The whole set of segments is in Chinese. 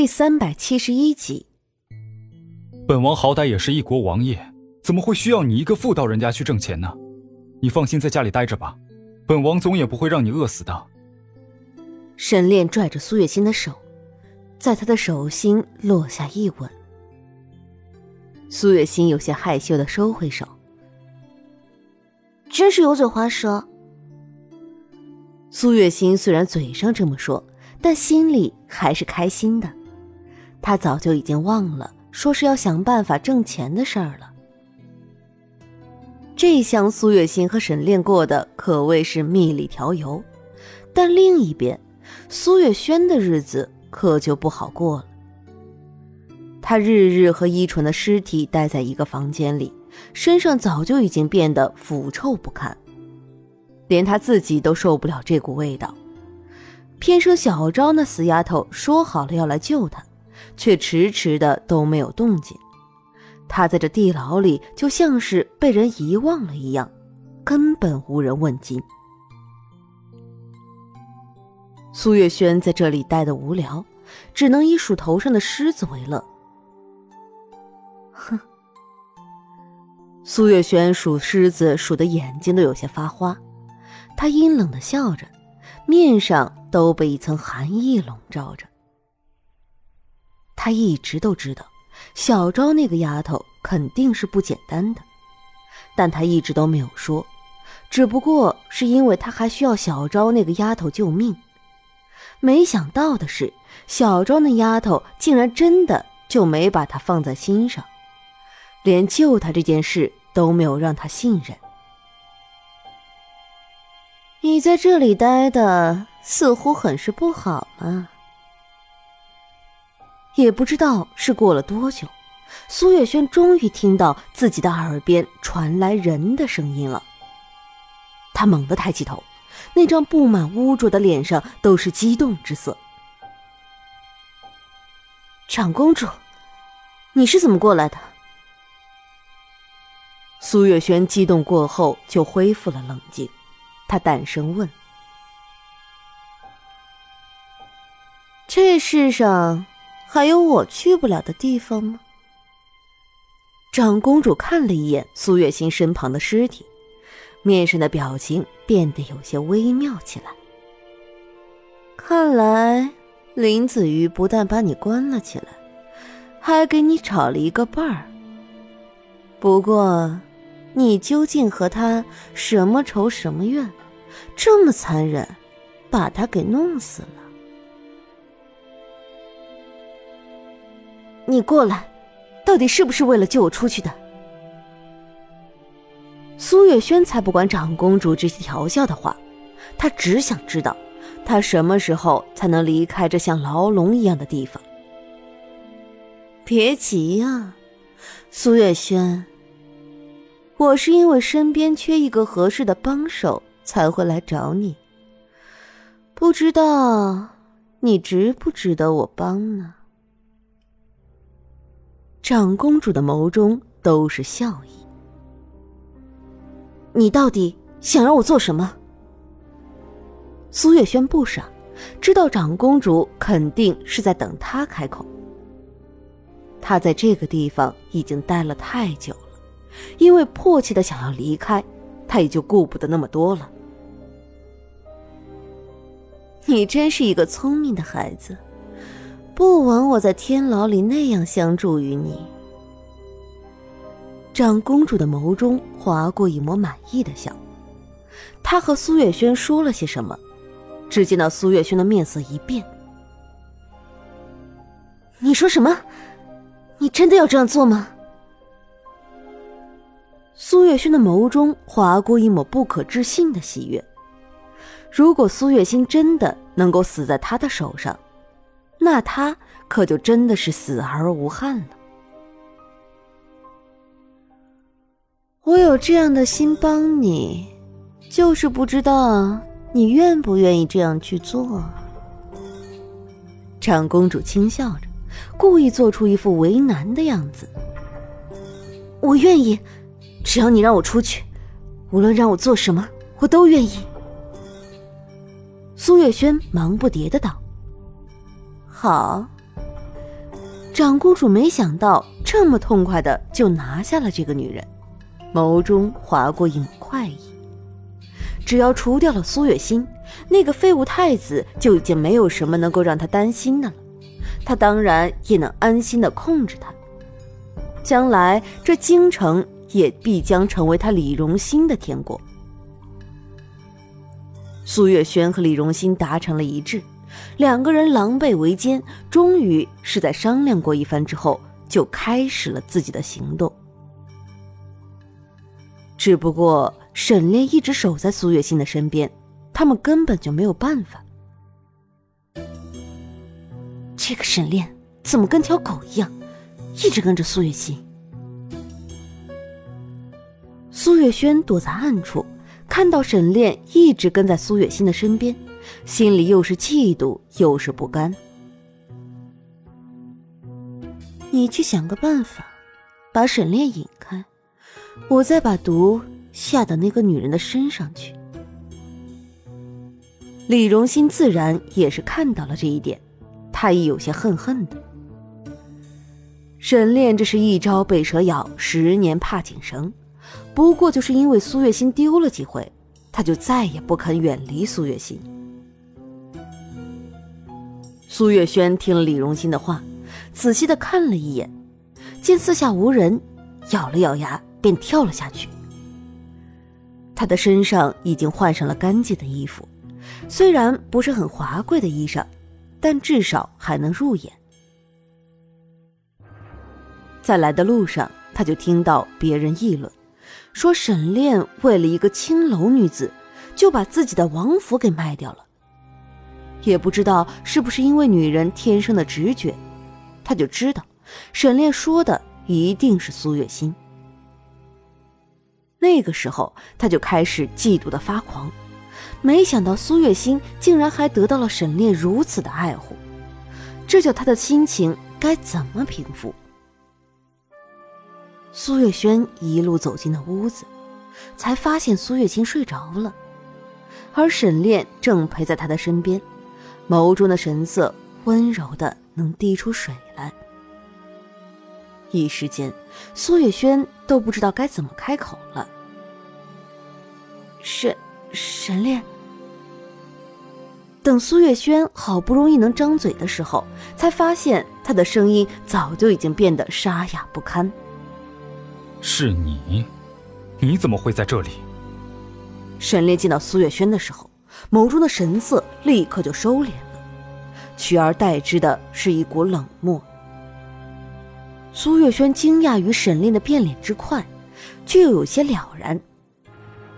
第三百七十一集，本王好歹也是一国王爷，怎么会需要你一个妇道人家去挣钱呢？你放心在家里待着吧，本王总也不会让你饿死的。沈炼拽着苏月心的手，在他的手心落下一吻。苏月心有些害羞的收回手，真是油嘴滑舌。苏月心虽然嘴上这么说，但心里还是开心的。他早就已经忘了说是要想办法挣钱的事儿了。这一厢苏月心和沈炼过的可谓是蜜里调油，但另一边，苏月轩的日子可就不好过了。他日日和依纯的尸体待在一个房间里，身上早就已经变得腐臭不堪，连他自己都受不了这股味道。偏生小昭那死丫头说好了要来救他。却迟迟的都没有动静，他在这地牢里就像是被人遗忘了一样，根本无人问津。苏月轩在这里待的无聊，只能以数头上的虱子为乐。哼，苏月轩数虱子数的眼睛都有些发花，他阴冷的笑着，面上都被一层寒意笼罩着。他一直都知道，小昭那个丫头肯定是不简单的，但他一直都没有说，只不过是因为他还需要小昭那个丫头救命。没想到的是，小昭那丫头竟然真的就没把他放在心上，连救他这件事都没有让他信任。你在这里待的似乎很是不好嘛。也不知道是过了多久，苏月轩终于听到自己的耳边传来人的声音了。他猛地抬起头，那张布满污浊的脸上都是激动之色。长公主，你是怎么过来的？苏月轩激动过后就恢复了冷静，他淡声问：“这世上……”还有我去不了的地方吗？长公主看了一眼苏月心身旁的尸体，面上的表情变得有些微妙起来。看来林子瑜不但把你关了起来，还给你找了一个伴儿。不过，你究竟和他什么仇什么怨，这么残忍，把他给弄死了？你过来，到底是不是为了救我出去的？苏月轩才不管长公主这些调笑的话，他只想知道，他什么时候才能离开这像牢笼一样的地方。别急呀，苏月轩，我是因为身边缺一个合适的帮手才会来找你。不知道你值不值得我帮呢？长公主的眸中都是笑意。你到底想让我做什么？苏月轩不傻，知道长公主肯定是在等他开口。他在这个地方已经待了太久了，因为迫切的想要离开，他也就顾不得那么多了。你真是一个聪明的孩子。不枉我在天牢里那样相助于你。长公主的眸中划过一抹满意的笑，她和苏月轩说了些什么？只见到苏月轩的面色一变。你说什么？你真的要这样做吗？苏月轩的眸中划过一抹不可置信的喜悦。如果苏月心真的能够死在他的手上，那他可就真的是死而无憾了。我有这样的心帮你，就是不知道你愿不愿意这样去做。长公主轻笑着，故意做出一副为难的样子。我愿意，只要你让我出去，无论让我做什么，我都愿意。苏月轩忙不迭的道。好，长公主没想到这么痛快的就拿下了这个女人，眸中划过一抹快意。只要除掉了苏月心，那个废物太子就已经没有什么能够让他担心的了。他当然也能安心的控制他。将来这京城也必将成为他李荣兴的天国。苏月轩和李荣兴达成了一致，两个人狼狈为奸，终于是在商量过一番之后，就开始了自己的行动。只不过沈炼一直守在苏月心的身边，他们根本就没有办法。这个沈炼怎么跟条狗一样？一直跟着苏月心。苏月轩躲在暗处，看到沈炼一直跟在苏月心的身边，心里又是嫉妒又是不甘。你去想个办法，把沈炼引开，我再把毒下到那个女人的身上去。李荣心自然也是看到了这一点，他亦有些恨恨的。沈炼这是一朝被蛇咬，十年怕井绳。不过就是因为苏月心丢了几回，他就再也不肯远离苏月心。苏月轩听了李荣心的话，仔细的看了一眼，见四下无人，咬了咬牙，便跳了下去。他的身上已经换上了干净的衣服，虽然不是很华贵的衣裳，但至少还能入眼。在来的路上，他就听到别人议论，说沈炼为了一个青楼女子，就把自己的王府给卖掉了。也不知道是不是因为女人天生的直觉，他就知道沈炼说的一定是苏月心。那个时候，他就开始嫉妒的发狂，没想到苏月心竟然还得到了沈炼如此的爱护，这叫他的心情该怎么平复？苏月轩一路走进了屋子，才发现苏月清睡着了，而沈炼正陪在他的身边，眸中的神色温柔的能滴出水来。一时间，苏月轩都不知道该怎么开口了。沈沈炼，等苏月轩好不容易能张嘴的时候，才发现他的声音早就已经变得沙哑不堪。是你，你怎么会在这里？沈烈见到苏月轩的时候，眸中的神色立刻就收敛了，取而代之的是一股冷漠。苏月轩惊讶于沈炼的变脸之快，却又有些了然。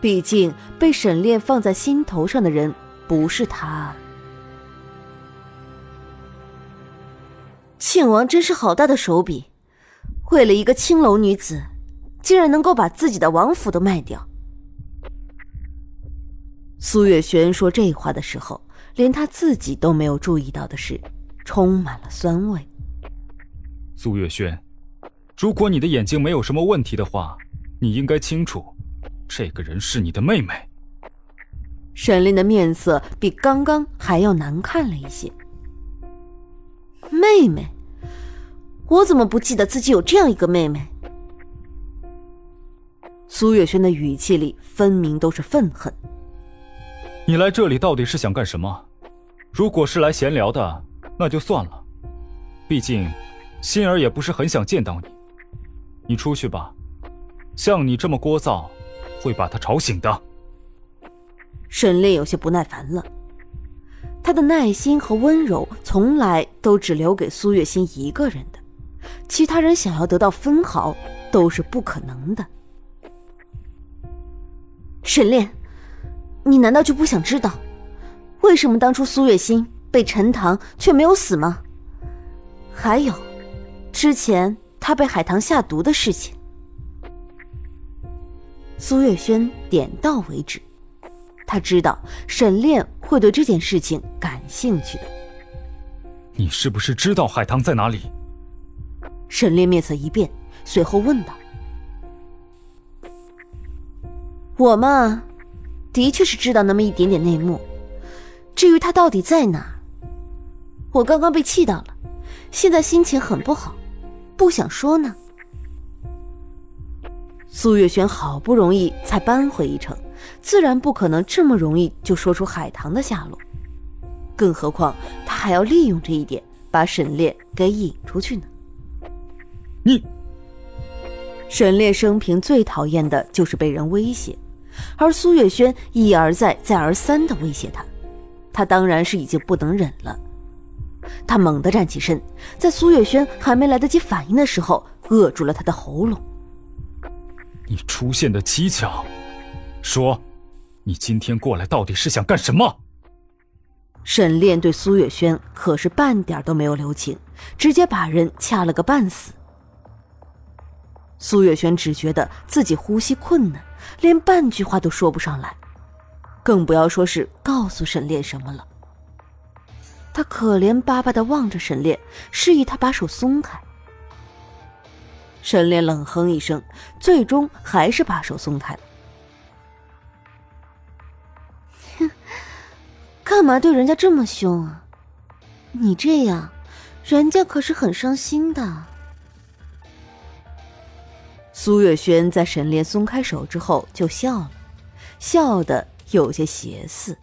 毕竟被沈炼放在心头上的人不是他。庆王真是好大的手笔，为了一个青楼女子。竟然能够把自己的王府都卖掉。苏月轩说这话的时候，连他自己都没有注意到的是，充满了酸味。苏月轩，如果你的眼睛没有什么问题的话，你应该清楚，这个人是你的妹妹。沈炼的面色比刚刚还要难看了一些。妹妹，我怎么不记得自己有这样一个妹妹？苏月轩的语气里分明都是愤恨。你来这里到底是想干什么？如果是来闲聊的，那就算了。毕竟，心儿也不是很想见到你。你出去吧，像你这么聒噪，会把他吵醒的。沈炼有些不耐烦了。他的耐心和温柔从来都只留给苏月心一个人的，其他人想要得到分毫都是不可能的。沈炼，你难道就不想知道，为什么当初苏月心被陈塘却没有死吗？还有，之前他被海棠下毒的事情。苏月轩点到为止，他知道沈炼会对这件事情感兴趣的。你是不是知道海棠在哪里？沈炼面色一变，随后问道。我嘛，的确是知道那么一点点内幕。至于他到底在哪，我刚刚被气到了，现在心情很不好，不想说呢。苏月轩好不容易才扳回一城，自然不可能这么容易就说出海棠的下落，更何况他还要利用这一点把沈烈给引出去呢。你，沈烈生平最讨厌的就是被人威胁，而苏月轩一而再、再而三的威胁他，他当然是已经不能忍了。他猛地站起身，在苏月轩还没来得及反应的时候，扼住了他的喉咙。你出现的蹊跷，说，你今天过来到底是想干什么？沈炼对苏月轩可是半点都没有留情，直接把人掐了个半死。苏月轩只觉得自己呼吸困难，连半句话都说不上来，更不要说是告诉沈炼什么了。他可怜巴巴的望着沈炼，示意他把手松开。沈炼冷哼一声，最终还是把手松开了。哼，干嘛对人家这么凶啊？你这样，人家可是很伤心的。苏月轩在沈炼松开手之后就笑了，笑得有些邪肆。